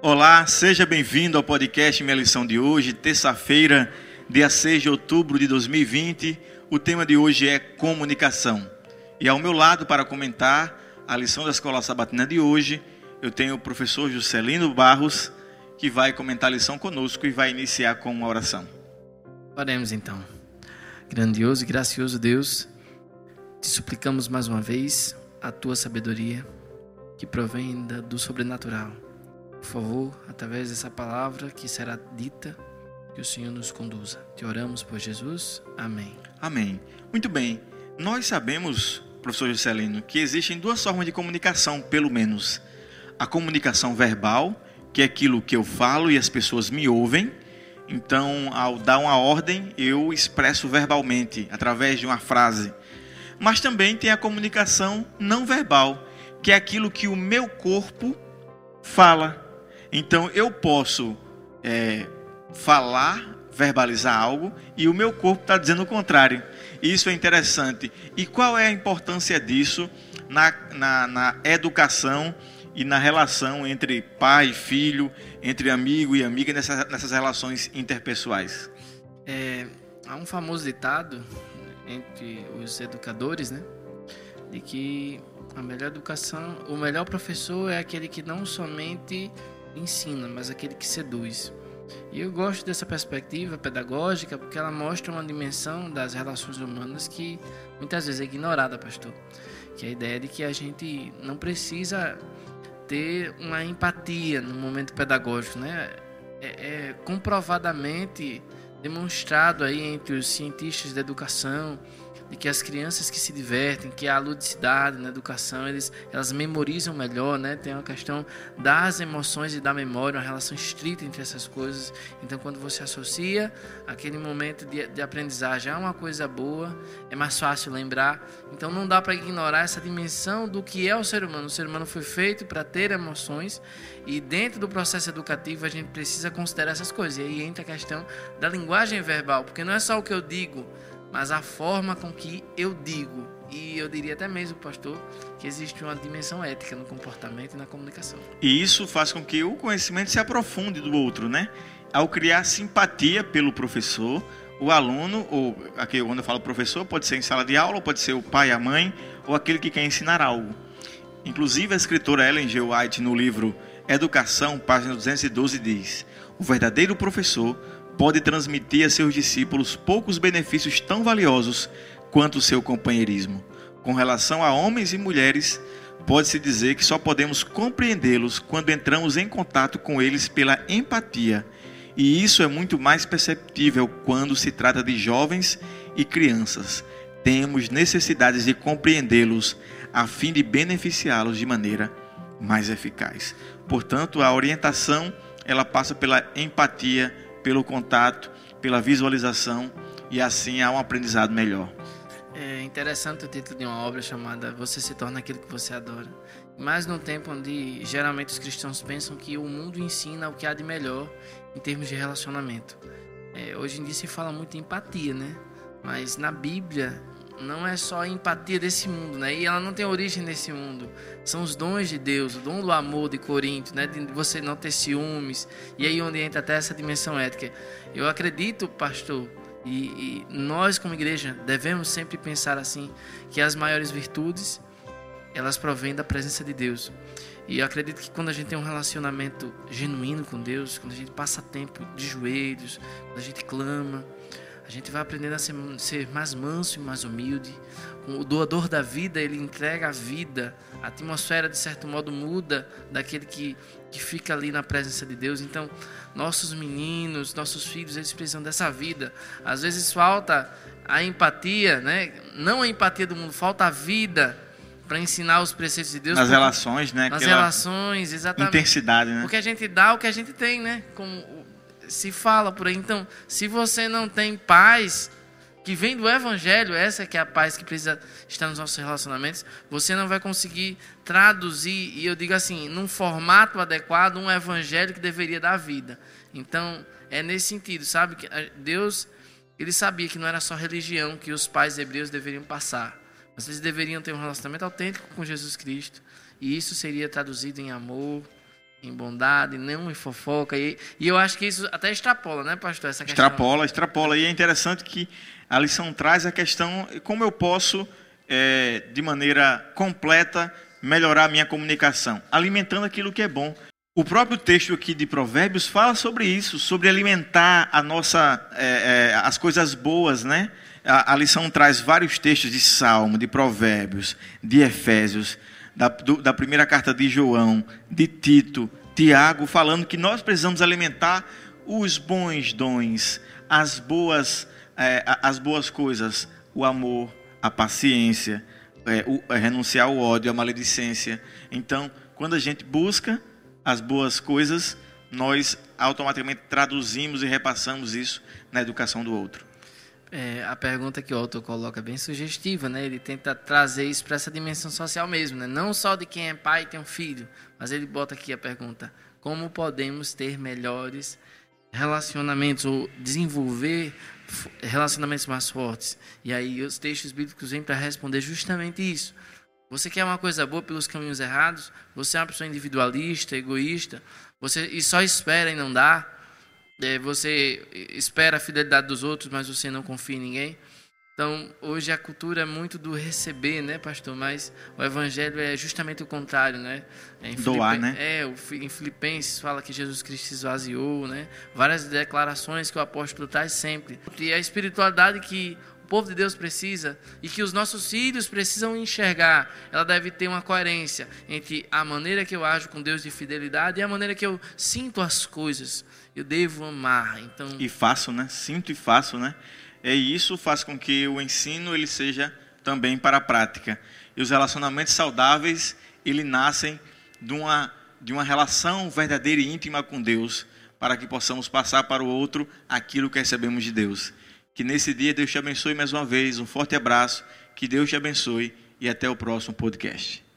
Olá, seja bem-vindo ao podcast Minha Lição de hoje, terça-feira, dia 6 de outubro de 2020. O tema de hoje é comunicação. E ao meu lado, para comentar a lição da Escola Sabatina de hoje, eu tenho o professor Juscelino Barros, que vai comentar a lição conosco e vai iniciar com uma oração. Oremos então. Grandioso e gracioso Deus, te suplicamos mais uma vez a tua sabedoria que provém do sobrenatural. Por favor, através dessa palavra que será dita, que o Senhor nos conduza. Te oramos por Jesus. Amém. Amém. Muito bem. Nós sabemos, professor Juscelino, que existem duas formas de comunicação, pelo menos. A comunicação verbal, que é aquilo que eu falo e as pessoas me ouvem. Então, ao dar uma ordem, eu expresso verbalmente, através de uma frase. Mas também tem a comunicação não verbal, que é aquilo que o meu corpo fala. Então eu posso é, falar, verbalizar algo e o meu corpo está dizendo o contrário. Isso é interessante. E qual é a importância disso na, na, na educação e na relação entre pai e filho, entre amigo e amiga, nessas, nessas relações interpessoais? É, há um famoso ditado entre os educadores, né? De que a melhor educação, o melhor professor é aquele que não somente ensina, mas aquele que seduz. E eu gosto dessa perspectiva pedagógica porque ela mostra uma dimensão das relações humanas que muitas vezes é ignorada, pastor. Que é a ideia de que a gente não precisa ter uma empatia no momento pedagógico, né? É, é comprovadamente demonstrado aí entre os cientistas da educação de que as crianças que se divertem, que a ludicidade na educação, eles, elas memorizam melhor, né? Tem uma questão das emoções e da memória, uma relação estrita entre essas coisas. Então, quando você associa aquele momento de, de aprendizagem a uma coisa boa, é mais fácil lembrar. Então, não dá para ignorar essa dimensão do que é o ser humano. O ser humano foi feito para ter emoções e dentro do processo educativo a gente precisa considerar essas coisas. E aí entra a questão da linguagem verbal, porque não é só o que eu digo, mas a forma com que eu digo. E eu diria até mesmo, pastor, que existe uma dimensão ética no comportamento e na comunicação. E isso faz com que o conhecimento se aprofunde do outro, né? Ao criar simpatia pelo professor, o aluno, ou aqui quando eu falo professor, pode ser em sala de aula, pode ser o pai, a mãe, ou aquele que quer ensinar algo. Inclusive, a escritora Ellen G. White, no livro Educação, página 212, diz: O verdadeiro professor pode transmitir a seus discípulos poucos benefícios tão valiosos quanto o seu companheirismo. Com relação a homens e mulheres, pode-se dizer que só podemos compreendê-los quando entramos em contato com eles pela empatia. E isso é muito mais perceptível quando se trata de jovens e crianças. Temos necessidades de compreendê-los a fim de beneficiá-los de maneira mais eficaz. Portanto, a orientação ela passa pela empatia pelo contato, pela visualização e assim há um aprendizado melhor. É interessante o título de uma obra chamada Você se torna aquilo que você adora. Mas num tempo onde geralmente os cristãos pensam que o mundo ensina o que há de melhor em termos de relacionamento. É, hoje em dia se fala muito em empatia, né? Mas na Bíblia não é só a empatia desse mundo, né? E ela não tem origem nesse mundo. São os dons de Deus, o dom do amor de Corinto, né? De você não ter ciúmes. E aí onde entra até essa dimensão ética. Eu acredito, pastor, e, e nós como igreja devemos sempre pensar assim, que as maiores virtudes elas provêm da presença de Deus. E eu acredito que quando a gente tem um relacionamento genuíno com Deus, quando a gente passa tempo de joelhos, quando a gente clama, a gente vai aprendendo a ser, ser, mais manso e mais humilde. O doador da vida, ele entrega a vida. A atmosfera, de certo modo, muda daquele que, que fica ali na presença de Deus. Então, nossos meninos, nossos filhos, eles precisam dessa vida. Às vezes falta a empatia, né? Não a empatia do mundo, falta a vida para ensinar os preceitos de Deus. Nas relações, né? Nas relações, exatamente. Intensidade, né? Porque a gente dá o que a gente tem, né? Como se fala por aí. Então, se você não tem paz que vem do evangelho, essa que é a paz que precisa estar nos nossos relacionamentos, você não vai conseguir traduzir, e eu digo assim, num formato adequado, um evangelho que deveria dar vida. Então, é nesse sentido, sabe? que Deus, ele sabia que não era só religião que os pais hebreus deveriam passar, mas eles deveriam ter um relacionamento autêntico com Jesus Cristo, e isso seria traduzido em amor, em bondade, não em fofoca. E, e eu acho que isso até extrapola, né, pastor? Essa. Extrapola, extrapola. E é interessante que a lição traz a questão como eu posso, é, de maneira completa, melhorar a minha comunicação, alimentando aquilo que é bom. O próprio texto aqui de Provérbios fala sobre isso, sobre alimentar a nossa, é, é, as coisas boas, né? A, a, lição traz vários textos de Salmo, de Provérbios, de Efésios, da, do, da primeira carta de João, de Tito, Tiago, falando que nós precisamos alimentar os bons dons, as boas, é, as boas coisas, o amor, a paciência, é, o, é, renunciar ao ódio, a maledicência. Então, quando a gente busca as boas coisas, nós automaticamente traduzimos e repassamos isso na educação do outro. É, a pergunta que o autor coloca é bem sugestiva, né? Ele tenta trazer isso para essa dimensão social mesmo, né? Não só de quem é pai e tem um filho, mas ele bota aqui a pergunta: como podemos ter melhores relacionamentos ou desenvolver relacionamentos mais fortes? E aí os textos bíblicos vêm para responder justamente isso. Você quer uma coisa boa pelos caminhos errados? Você é uma pessoa individualista, egoísta? Você e só espera e não dá? É, você espera a fidelidade dos outros, mas você não confia em ninguém? Então, hoje a cultura é muito do receber, né, pastor? Mas o evangelho é justamente o contrário, né? É Doar, né? É, em Filipenses fala que Jesus Cristo se esvaziou, né? Várias declarações que o apóstolo traz sempre. E a espiritualidade que povo de Deus precisa e que os nossos filhos precisam enxergar. Ela deve ter uma coerência entre a maneira que eu ajo com Deus de fidelidade e a maneira que eu sinto as coisas. Eu devo amar. Então e faço, né? Sinto e faço, né? E isso faz com que o ensino ele seja também para a prática. E os relacionamentos saudáveis, ele nascem de uma de uma relação verdadeira e íntima com Deus, para que possamos passar para o outro aquilo que recebemos de Deus. Que nesse dia Deus te abençoe mais uma vez. Um forte abraço. Que Deus te abençoe e até o próximo podcast.